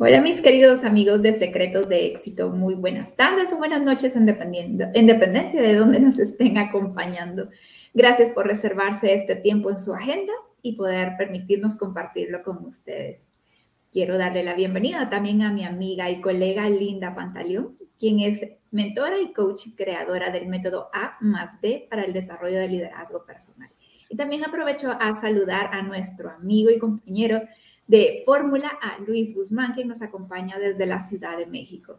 Hola mis queridos amigos de Secretos de Éxito, muy buenas tardes o buenas noches en, en dependencia de donde nos estén acompañando. Gracias por reservarse este tiempo en su agenda y poder permitirnos compartirlo con ustedes. Quiero darle la bienvenida también a mi amiga y colega Linda Pantaleón, quien es mentora y coach creadora del método A más D para el desarrollo del liderazgo personal. Y también aprovecho a saludar a nuestro amigo y compañero de Fórmula a Luis Guzmán, que nos acompaña desde la Ciudad de México.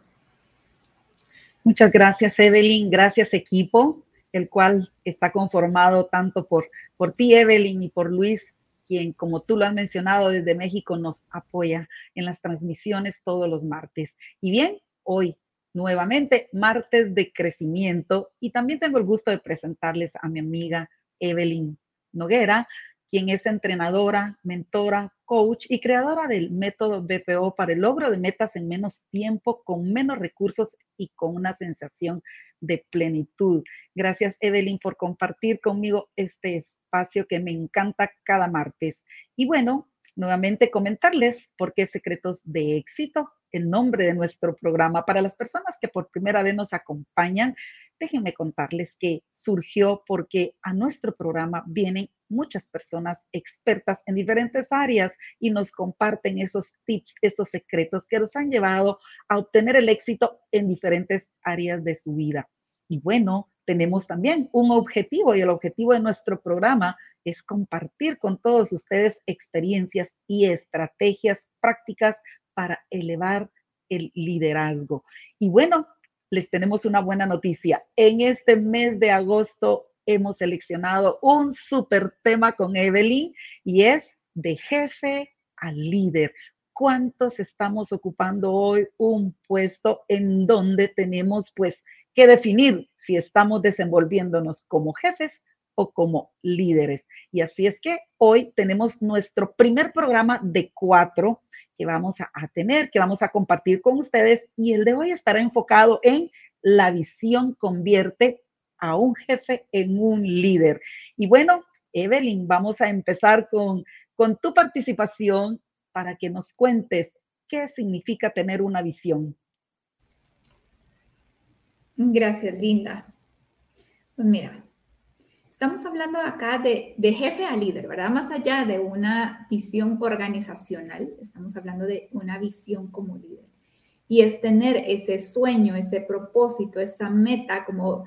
Muchas gracias, Evelyn. Gracias, equipo, el cual está conformado tanto por, por ti, Evelyn, y por Luis, quien, como tú lo has mencionado, desde México nos apoya en las transmisiones todos los martes. Y bien, hoy nuevamente, martes de crecimiento, y también tengo el gusto de presentarles a mi amiga Evelyn Noguera, quien es entrenadora, mentora, coach y creadora del método BPO para el logro de metas en menos tiempo, con menos recursos y con una sensación de plenitud. Gracias, Evelyn, por compartir conmigo este espacio que me encanta cada martes. Y bueno, nuevamente comentarles por qué Secretos de Éxito, el nombre de nuestro programa. Para las personas que por primera vez nos acompañan, déjenme contarles que surgió porque a nuestro programa vienen muchas personas expertas en diferentes áreas y nos comparten esos tips, esos secretos que los han llevado a obtener el éxito en diferentes áreas de su vida. Y bueno, tenemos también un objetivo y el objetivo de nuestro programa es compartir con todos ustedes experiencias y estrategias prácticas para elevar el liderazgo. Y bueno, les tenemos una buena noticia. En este mes de agosto hemos seleccionado un super tema con Evelyn y es de jefe a líder. ¿Cuántos estamos ocupando hoy un puesto en donde tenemos pues que definir si estamos desenvolviéndonos como jefes o como líderes? Y así es que hoy tenemos nuestro primer programa de cuatro que vamos a, tener, que vamos a compartir con ustedes y el de hoy estará enfocado en la visión convierte a un jefe en un líder. Y bueno, Evelyn, vamos a empezar con, con tu participación para que nos cuentes qué significa tener una visión. Gracias, Linda. Pues mira, Estamos hablando acá de, jefe a líder, ¿verdad? Más allá de una visión organizacional, estamos hablando de una visión como líder. Y es tener ese sueño, ese propósito, esa meta, como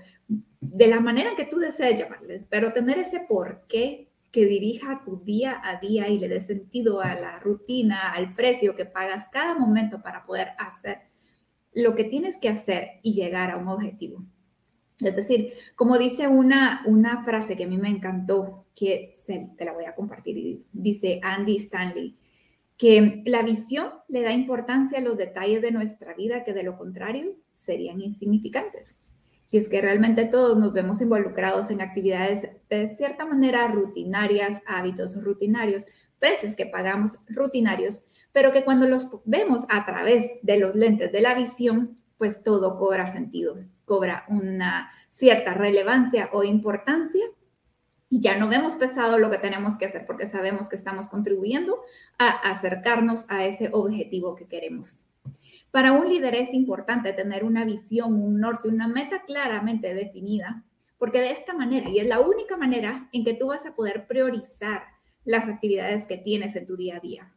de la manera que tú desees llamarles, pero tener ese porqué que dirija tu día a día y le dé sentido a la rutina, al precio que pagas cada momento para poder hacer lo que tienes que hacer y llegar a un objetivo. Es decir, como dice una, una frase que a mí me encantó, que te la voy a compartir, dice Andy Stanley, que la visión le da importancia a los detalles de nuestra vida que de lo contrario serían insignificantes. Y es que realmente todos nos vemos involucrados en actividades de cierta manera rutinarias, hábitos rutinarios, precios que pagamos rutinarios, pero que cuando los vemos a través de los lentes de la visión, pues todo cobra sentido cobra una cierta relevancia o importancia y ya no vemos pesado lo que tenemos que hacer porque sabemos que estamos contribuyendo a acercarnos a ese objetivo que queremos. Para un líder es importante tener una visión, un norte, una meta claramente definida, porque de esta manera, y es la única manera en que tú vas a poder priorizar las actividades que tienes en tu día a día.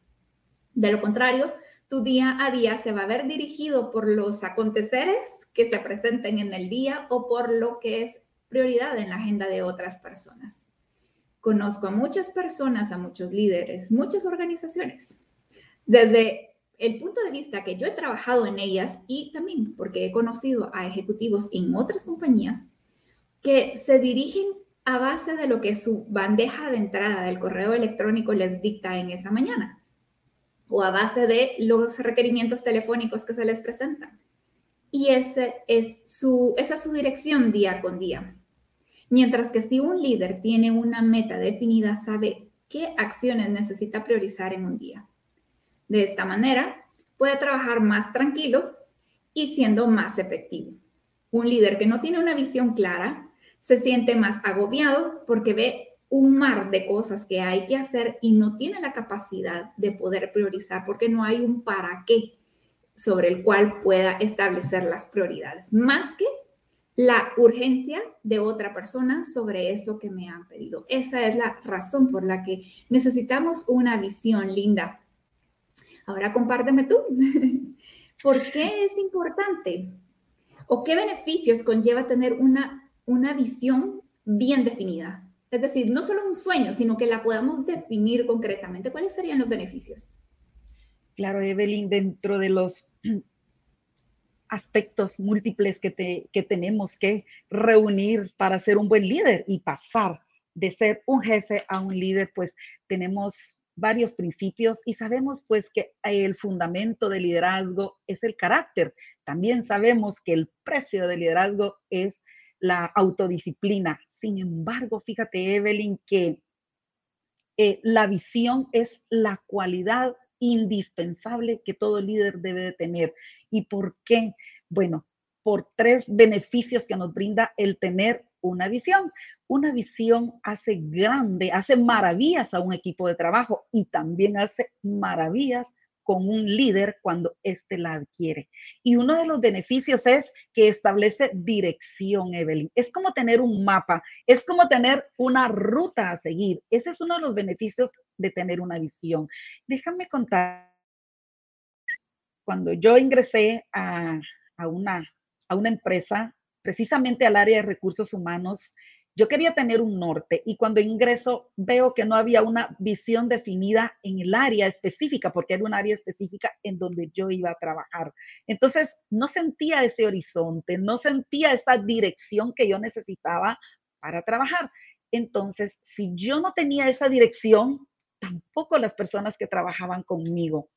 De lo contrario, tu día a día se va a ver dirigido por los aconteceres que se presenten en el día o por lo que es prioridad en la agenda de otras personas. Conozco a muchas personas, a muchos líderes, muchas organizaciones. Desde el punto de vista que yo he trabajado en ellas y también porque he conocido a ejecutivos en otras compañías que se dirigen a base de lo que su bandeja de entrada del correo electrónico les dicta en esa mañana o a base de los requerimientos telefónicos que se les presentan. Y ese es su, esa es su dirección día con día. Mientras que si un líder tiene una meta definida, sabe qué acciones necesita priorizar en un día. De esta manera, puede trabajar más tranquilo y siendo más efectivo. Un líder que no tiene una visión clara se siente más agobiado porque ve un mar de cosas que hay que hacer y no tiene la capacidad de poder priorizar porque no hay un para qué. sobre el cual pueda establecer las prioridades, más que la urgencia de otra persona sobre eso que me han pedido. Esa es la razón por la que necesitamos una visión linda. Ahora compárteme tú. ¿Por qué es importante? ¿O qué beneficios conlleva tener una, una visión bien definida? Es decir, no solo un sueño, sino que la podamos definir concretamente. ¿Cuáles serían los beneficios? Claro, Evelyn, dentro de los aspectos múltiples que, que tenemos que reunir para ser un buen líder y pasar de ser un jefe a un líder, pues tenemos varios principios y sabemos pues que el fundamento del liderazgo es el carácter. También sabemos que el precio del liderazgo es la autodisciplina. Sin embargo, fíjate, Evelyn, que eh, la visión es la cualidad indispensable que todo líder debe de tener. ¿Y por qué? Bueno, por tres beneficios que nos brinda el tener una visión. Una visión hace grande, hace maravillas a un equipo de trabajo y también hace maravillas con un líder cuando éste la adquiere. Y uno de los beneficios es que establece dirección, Evelyn. Es como tener un mapa, es como tener una ruta a seguir. Ese es uno de los beneficios de tener una visión. Déjame contar, cuando yo ingresé a, una, a una empresa, precisamente al área de recursos humanos, yo quería tener un norte y cuando ingreso veo que no había una visión definida en el área específica, porque era un área específica en donde yo iba a trabajar. Entonces, no sentía ese horizonte, no sentía esa dirección que yo necesitaba para trabajar. Entonces, si yo no tenía esa dirección, tampoco las personas que trabajaban conmigo.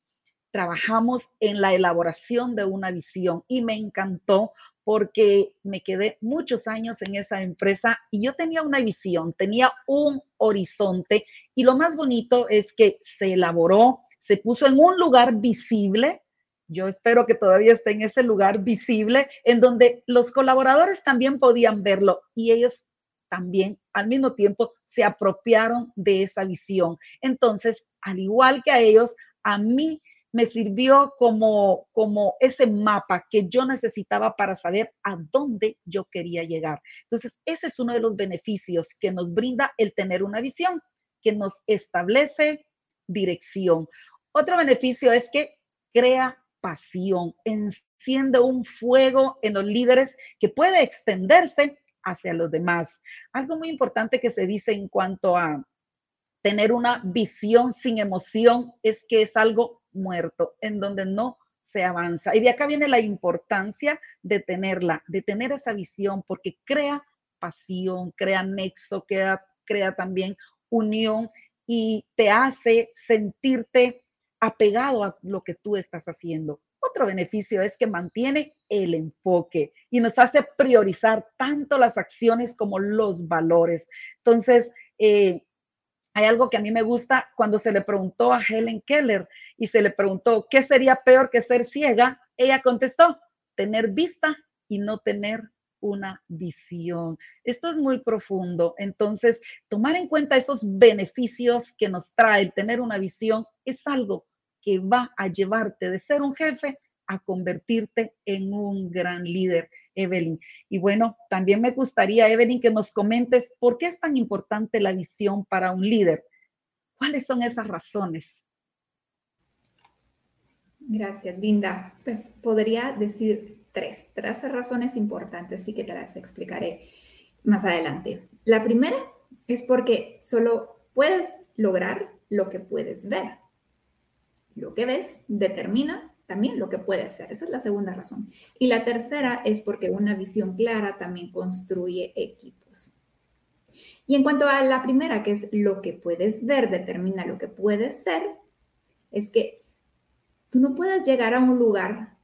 Trabajamos en la elaboración de una visión y me encantó porque me quedé muchos años en esa empresa y yo tenía una visión, tenía un horizonte y lo más bonito es que se elaboró, se puso en un lugar visible. Yo espero que todavía esté en ese lugar visible en donde los colaboradores también podían verlo y ellos también al mismo tiempo se apropiaron de esa visión. Entonces, al igual que a ellos, a mí me sirvió como, como ese mapa que yo necesitaba para saber a dónde yo quería llegar. Entonces, ese es uno de los beneficios que nos brinda el tener una visión, que nos establece dirección. Otro beneficio es que crea pasión, enciende un fuego en los líderes que puede extenderse hacia los demás. Algo muy importante que se dice en cuanto a tener una visión sin emoción es que es algo muerto, en donde no se avanza. Y de acá viene la importancia de tenerla, de tener esa visión, porque crea pasión, crea nexo, crea, crea también unión y te hace sentirte apegado a lo que tú estás haciendo. Otro beneficio es que mantiene el enfoque y nos hace priorizar tanto las acciones como los valores. Entonces, eh, hay algo que a mí me gusta cuando se le preguntó a Helen Keller y se le preguntó, ¿qué sería peor que ser ciega? Ella contestó, tener vista y no tener una visión. Esto es muy profundo. Entonces, tomar en cuenta esos beneficios que nos trae el tener una visión es algo que va a llevarte de ser un jefe a convertirte en un gran líder. Evelyn. Y bueno, también me gustaría, Evelyn, que nos comentes por qué es tan importante la visión para un líder. ¿Cuáles son esas razones? Gracias, Linda. Pues podría decir tres, tres razones importantes, sí que te las explicaré más adelante. La primera es porque solo puedes lograr lo que puedes ver. Lo que ves determina también lo que puede ser. Esa es la segunda razón. Y la tercera es porque una visión clara también construye equipos. Y en cuanto a la primera, que es lo que puedes ver, determina lo que puedes ser, es que tú no puedes llegar a un lugar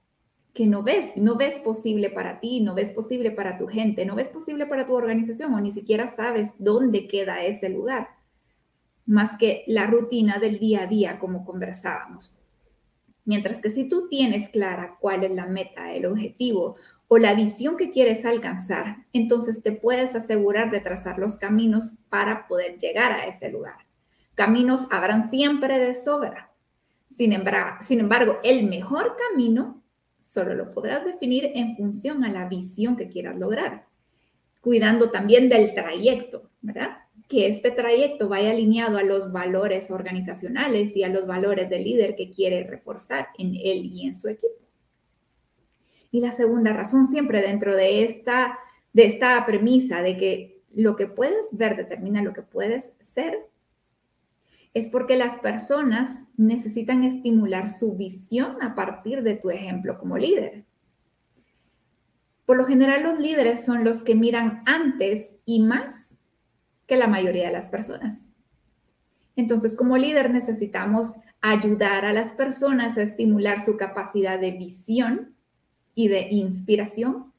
que no ves, no ves posible para ti, no ves posible para tu gente, no ves posible para tu organización o ni siquiera sabes dónde queda ese lugar, más que la rutina del día a día, como conversábamos. Mientras que si tú tienes clara cuál es la meta, el objetivo o la visión que quieres alcanzar, entonces te puedes asegurar de trazar los caminos para poder llegar a ese lugar. Caminos habrán siempre de sobra. Sin embargo, sin embargo el mejor camino solo lo podrás definir en función a la visión que quieras lograr, cuidando también del trayecto, ¿verdad? Que este trayecto vaya alineado a los valores organizacionales y a los valores del líder que quiere reforzar en él y en su equipo. Y la segunda razón, siempre dentro de esta, de esta premisa de que lo que puedes ver determina lo que puedes ser, es porque las personas necesitan estimular su visión a partir de tu ejemplo como líder. Por lo general los líderes son los que miran antes y más que la mayoría de las personas. Entonces, como líder necesitamos ayudar a las personas a estimular su capacidad de visión y de inspiración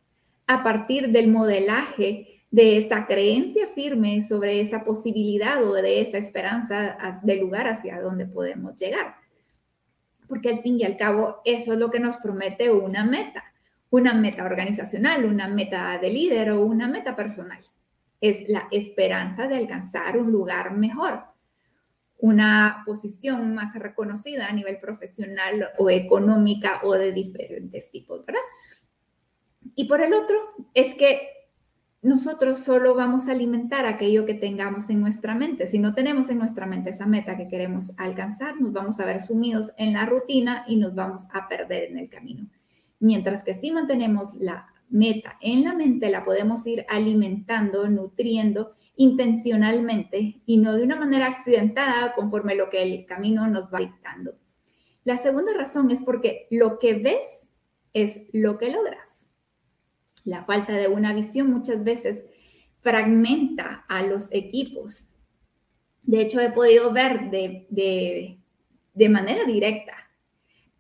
a partir del modelaje de esa creencia firme sobre esa posibilidad o de esa esperanza de lugar hacia donde podemos llegar. Porque al fin y al cabo eso es lo que nos promete una meta, una meta organizacional, una meta de líder o una meta personal. Es la esperanza de alcanzar un lugar mejor, una posición más reconocida a nivel profesional o económica o de diferentes tipos, ¿verdad? Y por el otro, es que nosotros solo vamos a alimentar aquello que tengamos en nuestra mente. Si no tenemos en nuestra mente esa meta que queremos alcanzar, nos vamos a ver sumidos en la rutina y nos vamos a perder en el camino. Mientras que si mantenemos la meta en la mente, la podemos ir alimentando, nutriendo intencionalmente y no de una manera accidentada conforme lo que el camino nos va dictando. La segunda razón es porque lo que ves es lo que logras. La falta de una visión muchas veces fragmenta a los equipos. De hecho, he podido ver de, de, manera directa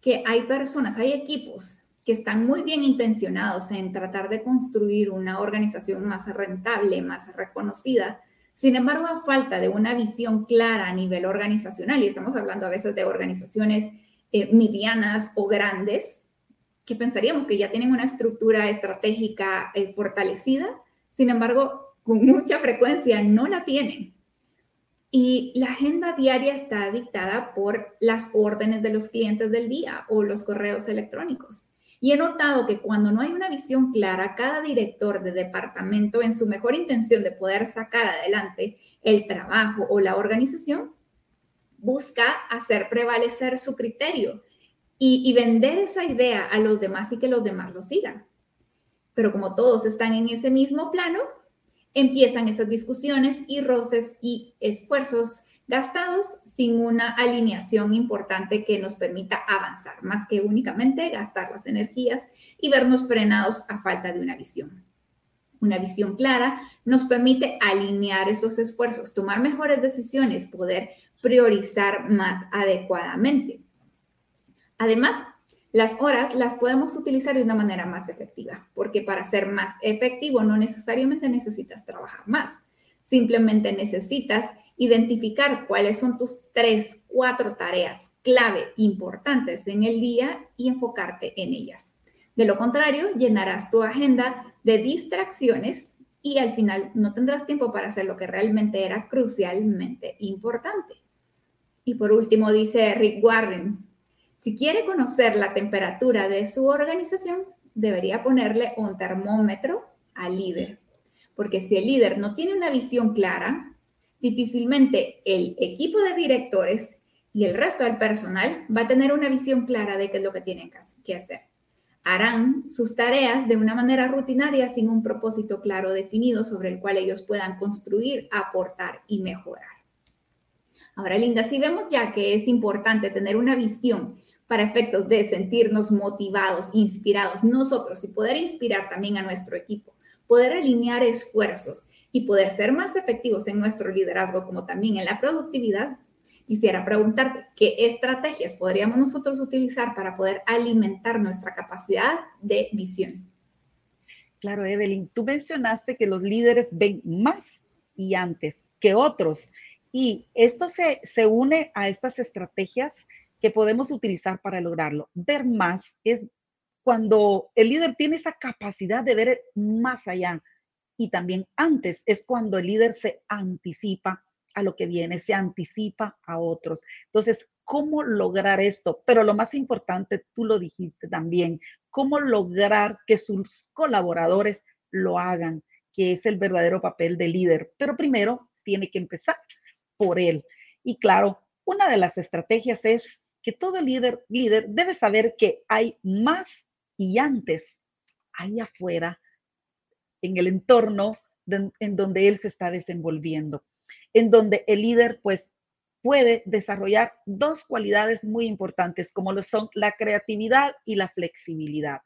que hay personas, hay equipos que están muy bien intencionados en tratar de construir una organización más rentable, más reconocida. Sin embargo, a falta de una visión clara a nivel organizacional, y estamos hablando a veces de organizaciones eh, medianas o grandes, que pensaríamos que ya tienen una estructura estratégica eh, fortalecida, sin embargo, con mucha frecuencia no la tienen. Y la agenda diaria está dictada por las órdenes de los clientes del día o los correos electrónicos. Y he notado que cuando no hay una visión clara, cada director de departamento, en su mejor intención de poder sacar adelante el trabajo o la organización, busca hacer prevalecer su criterio y, vender esa idea a los demás y que los demás lo sigan. Pero como todos están en ese mismo plano, empiezan esas discusiones y roces y esfuerzos gastados sin una alineación importante que nos permita avanzar, más que únicamente gastar las energías y vernos frenados a falta de una visión. Una visión clara nos permite alinear esos esfuerzos, tomar mejores decisiones, poder priorizar más adecuadamente. Además, las horas las podemos utilizar de una manera más efectiva, porque para ser más efectivo no necesariamente necesitas trabajar más, simplemente necesitas identificar cuáles son tus tres, cuatro tareas clave importantes en el día y enfocarte en ellas. De lo contrario, llenarás tu agenda de distracciones y al final no tendrás tiempo para hacer lo que realmente era crucialmente importante. Y por último, dice Rick Warren, si quiere conocer la temperatura de su organización, debería ponerle un termómetro al líder, porque si el líder no tiene una visión clara, difícilmente el equipo de directores y el resto del personal va a tener una visión clara de qué es lo que tienen que hacer. Harán sus tareas de una manera rutinaria sin un propósito claro definido sobre el cual ellos puedan construir, aportar y mejorar. Ahora, Linda, si vemos ya que es importante tener una visión para efectos de sentirnos motivados, inspirados nosotros y poder inspirar también a nuestro equipo, poder alinear esfuerzos y poder ser más efectivos en nuestro liderazgo como también en la productividad, quisiera preguntarte qué estrategias podríamos nosotros utilizar para poder alimentar nuestra capacidad de visión. Claro, Evelyn, tú mencionaste que los líderes ven más y antes que otros. Y esto se, se une a estas estrategias que podemos utilizar para lograrlo. Ver más es cuando el líder tiene esa capacidad de ver más allá. Y también antes es cuando el líder se anticipa a lo que viene, se anticipa a otros. Entonces, cómo lograr esto, pero lo más importante, tú lo dijiste también, cómo lograr que sus colaboradores lo hagan, que es el verdadero papel de líder. Pero primero tiene que empezar por él. Y claro, una de las estrategias es que todo líder, líder debe saber que hay más y antes, ahí afuera, en el entorno en donde él se está desenvolviendo, en donde el líder pues puede desarrollar dos cualidades muy importantes, como lo son la creatividad y la flexibilidad.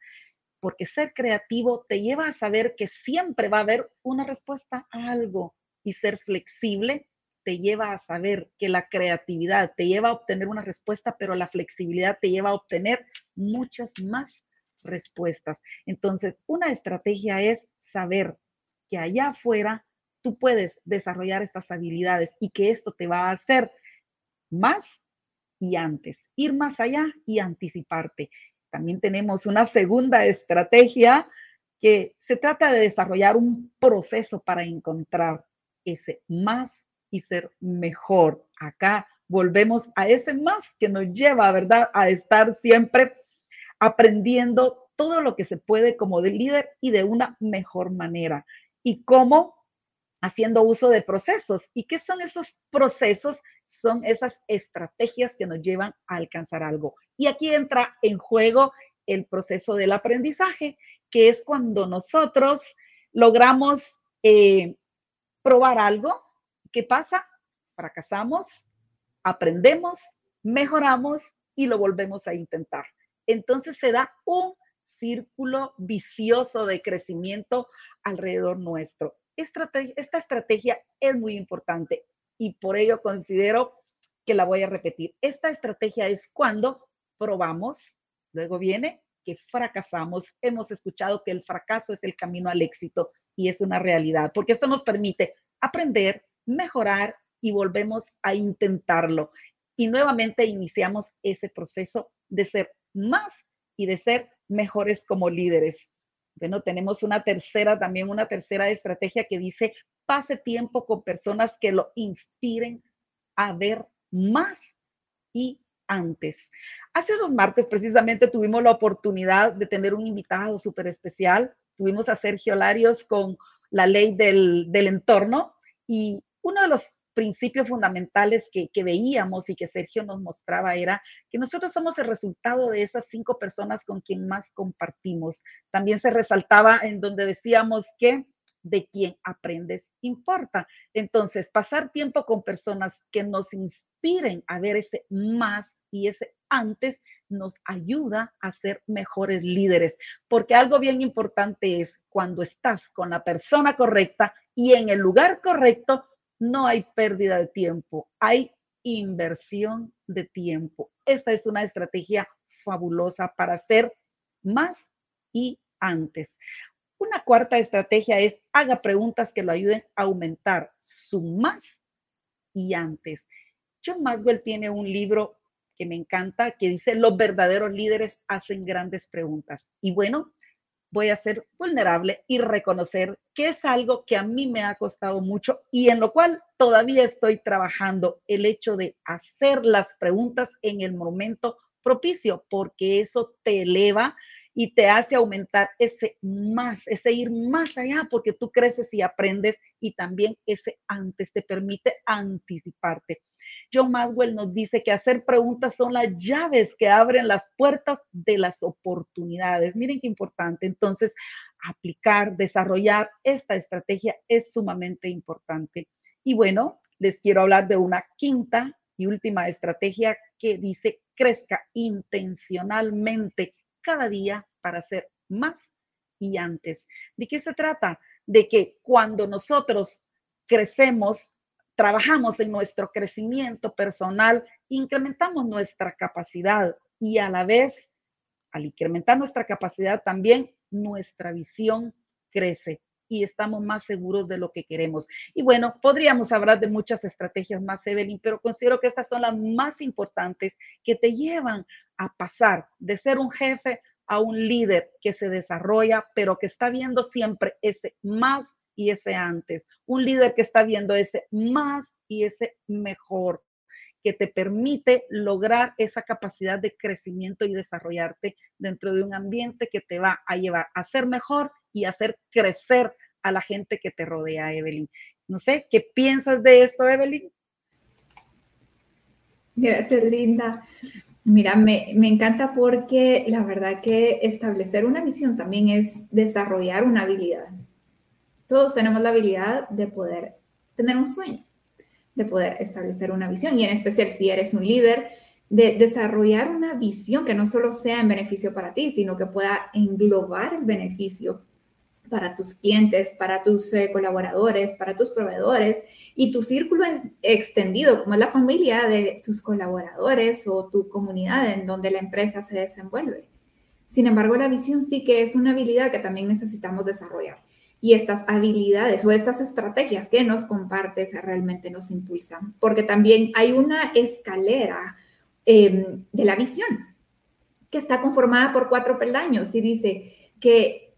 Porque ser creativo te lleva a saber que siempre va a haber una respuesta a algo y ser flexible te lleva a saber que la creatividad te lleva a obtener una respuesta, pero la flexibilidad te lleva a obtener muchas más respuestas. Entonces, una estrategia es saber que allá afuera tú puedes desarrollar estas habilidades y que esto te va a hacer más y antes, ir más allá y anticiparte. También tenemos una segunda estrategia que se trata de desarrollar un proceso para encontrar ese más y ser mejor. Acá volvemos a ese más que nos lleva, ¿verdad? A estar siempre aprendiendo todo lo que se puede como de líder y de una mejor manera. Y cómo haciendo uso de procesos. ¿Y qué son esos procesos? Son esas estrategias que nos llevan a alcanzar algo. Y aquí entra en juego el proceso del aprendizaje, que es cuando nosotros logramos eh, probar algo. ¿Qué pasa? Fracasamos, aprendemos, mejoramos y lo volvemos a intentar. Entonces se da un círculo vicioso de crecimiento alrededor nuestro. Esta estrategia es muy importante y por ello considero que la voy a repetir. Esta estrategia es cuando probamos, luego viene que fracasamos. Hemos escuchado que el fracaso es el camino al éxito y es una realidad, porque esto nos permite aprender, mejorar y volvemos a intentarlo. Y nuevamente iniciamos ese proceso de ser más y de ser mejores como líderes. Bueno, tenemos una tercera, también una tercera estrategia que dice, pase tiempo con personas que lo inspiren a ver más y antes. Hace dos martes precisamente tuvimos la oportunidad de tener un invitado súper especial. Tuvimos a Sergio Larios con la ley del, del entorno y uno de los principios fundamentales que, veíamos y que Sergio nos mostraba era que nosotros somos el resultado de esas cinco personas con quien más compartimos. También se resaltaba en donde decíamos que de quien aprendes importa. Entonces, pasar tiempo con personas que nos inspiren a ver ese más y ese antes nos ayuda a ser mejores líderes, porque algo bien importante es cuando estás con la persona correcta y en el lugar correcto, no hay pérdida de tiempo, hay inversión de tiempo. Esta es una estrategia fabulosa para hacer más y antes. Una cuarta estrategia es haga preguntas que lo ayuden a aumentar su más y antes. John Maswell tiene un libro que me encanta que dice los verdaderos líderes hacen grandes preguntas. Y bueno, voy a ser vulnerable y reconocer que es algo que a mí me ha costado mucho y en lo cual todavía estoy trabajando el hecho de hacer las preguntas en el momento propicio, porque eso te eleva y te hace aumentar ese más, ese ir más allá, porque tú creces y aprendes y también ese antes te permite anticiparte. John Maxwell nos dice que hacer preguntas son las llaves que abren las puertas de las oportunidades. Miren qué importante. Entonces, aplicar, desarrollar esta estrategia es sumamente importante. Y bueno, les quiero hablar de una quinta y última estrategia que dice crezca intencionalmente cada día para hacer más y antes. ¿De qué se trata? De que cuando nosotros crecemos, trabajamos en nuestro crecimiento personal, incrementamos nuestra capacidad y a la vez, al incrementar nuestra capacidad, también nuestra visión crece y estamos más seguros de lo que queremos. Y bueno, podríamos hablar de muchas estrategias más, Evelyn, pero considero que estas son las más importantes que te llevan a pasar de ser un jefe a un líder que se desarrolla, pero que está viendo siempre ese más y ese antes. Un líder que está viendo ese más y ese mejor, que te permite lograr esa capacidad de crecimiento y desarrollarte dentro de un ambiente que te va a llevar a ser mejor y a hacer crecer a la gente que te rodea, Evelyn. No sé, ¿qué piensas de esto, Evelyn? Gracias, Linda. Mira, me, me, encanta porque la verdad que establecer una visión también es desarrollar una habilidad. Todos tenemos la habilidad de poder tener un sueño, de poder establecer una visión y en especial si eres un líder, de desarrollar una visión que no solo sea en beneficio para ti, sino que pueda englobar el beneficio para tus clientes, para tus eh, colaboradores, para tus proveedores y tu círculo extendido, como es la familia de tus colaboradores o tu comunidad en donde la empresa se desenvuelve. Sin embargo, la visión sí que es una habilidad que también necesitamos desarrollar. Y estas habilidades o estas estrategias que nos compartes realmente nos impulsan, porque también hay una escalera em, de la visión que está conformada por cuatro peldaños y dice que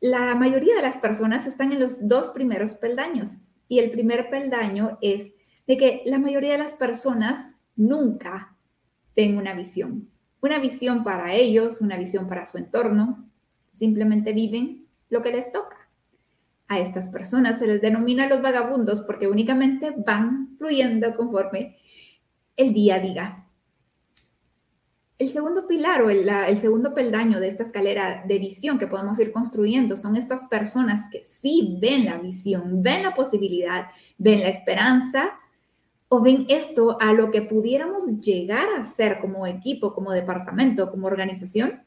la mayoría de las personas están en los dos primeros peldaños y el primer peldaño es de que la mayoría de las personas nunca tienen una visión, una visión para ellos, una visión para su entorno, simplemente viven lo que les toca. A estas personas se les denomina los vagabundos porque únicamente van fluyendo conforme el día diga. El segundo pilar o el, segundo peldaño de esta escalera de visión que podemos ir construyendo son estas personas que sí ven la visión, ven la posibilidad, ven la esperanza o ven esto a lo que pudiéramos llegar a ser como equipo, como departamento, como organización.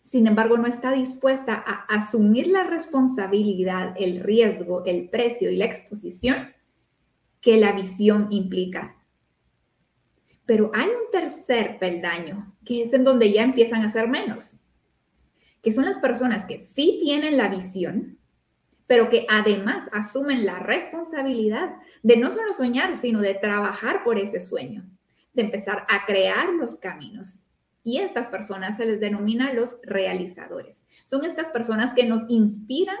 Sin embargo, no está dispuesta a asumir la responsabilidad, el riesgo, el precio y la exposición que la visión implica. Pero hay un tercer peldaño, que es en donde ya empiezan a ser menos, que son las personas que sí tienen la visión, pero que además asumen la responsabilidad de no solo soñar, sino de trabajar por ese sueño, de empezar a crear los caminos. Y estas personas se les denomina los realizadores. Son estas personas que nos inspiran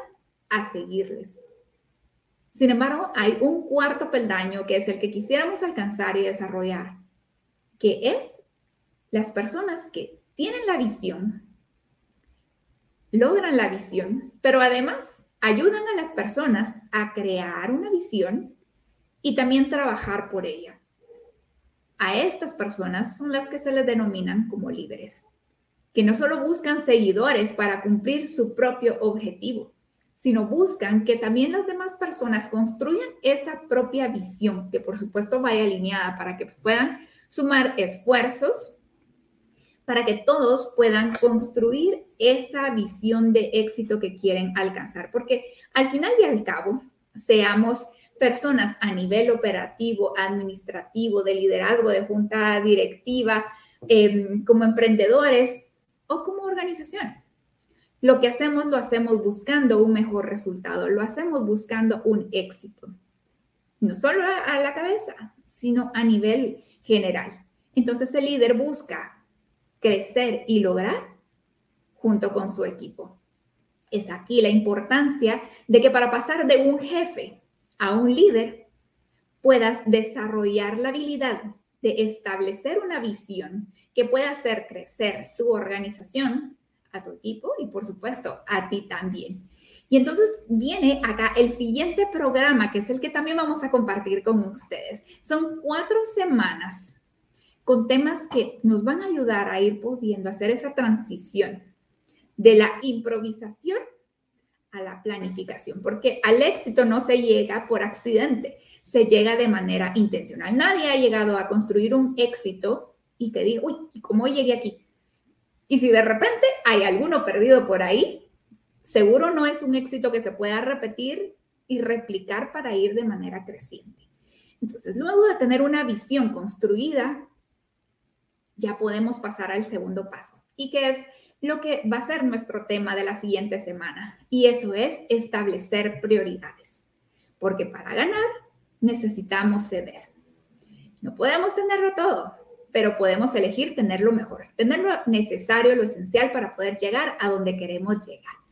a seguirles. Sin embargo, hay un cuarto peldaño que es el que quisiéramos alcanzar y desarrollar, que es las personas que tienen la visión, logran la visión, pero además ayudan a las personas a crear una visión y también trabajar por ella. A estas personas son las que se les denominan como líderes, que no solo buscan seguidores para cumplir su propio objetivo, sino buscan que también las demás personas construyan esa propia visión, que por supuesto vaya alineada para que puedan sumar esfuerzos para que todos puedan construir esa visión de éxito que quieren alcanzar. Porque al final y al cabo, seamos personas a nivel operativo, administrativo, de liderazgo, de junta directiva, em, como emprendedores o como organización. Lo que hacemos lo hacemos buscando un mejor resultado, lo hacemos buscando un éxito. No solo a la cabeza, sino a nivel general. Entonces el líder busca crecer y lograr junto con su equipo. Es aquí la importancia de que para pasar de un jefe a un líder puedas desarrollar la habilidad de establecer una visión que pueda hacer crecer tu organización, a tu equipo y por supuesto a ti también. Y entonces viene acá el siguiente programa, que es el que también vamos a compartir con ustedes. Son cuatro semanas con temas que nos van a ayudar a ir pudiendo hacer esa transición de la improvisación a la planificación, porque al éxito no se llega por accidente, se llega de manera intencional. Nadie ha llegado a construir un éxito y que diga, uy, ¿y cómo llegué aquí? Y si de repente hay alguno perdido por ahí, seguro no es un éxito que se pueda repetir y replicar para ir de manera creciente. Entonces, luego de tener una visión construida, ya podemos pasar al segundo paso, y que es lo que va a ser nuestro tema de la siguiente semana, y eso es establecer prioridades, porque para ganar necesitamos ceder. No podemos tenerlo todo, pero podemos elegir tener lo mejor, tener lo necesario, lo esencial para poder llegar a donde queremos llegar.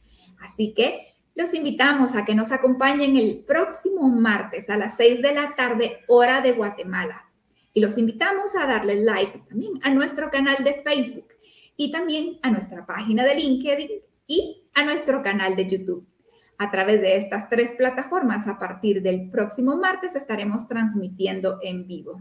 Así que los invitamos a que nos acompañen el próximo martes a las 6 de la tarde, hora de Guatemala, Y los invitamos a darle like también a nuestro canal de Facebook y también a nuestra página de LinkedIn y a nuestro canal de YouTube. A través de estas tres plataformas, a partir del próximo martes estaremos transmitiendo en vivo.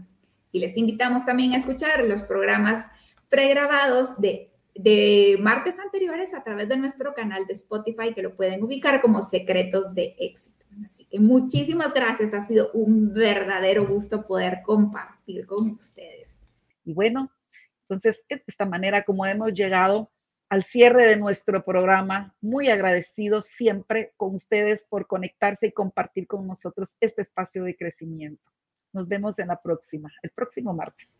Y les invitamos también a escuchar los programas pregrabados de, de martes anteriores a través de nuestro canal de Spotify, que lo pueden ubicar como Secretos de Éxito. Así que muchísimas gracias, ha sido un verdadero gusto poder compartir con ustedes. Y bueno, entonces, de esta manera como hemos llegado al cierre de nuestro programa, muy agradecidos siempre con ustedes por conectarse y compartir con nosotros este espacio de crecimiento. Nos vemos en la próxima, el próximo martes.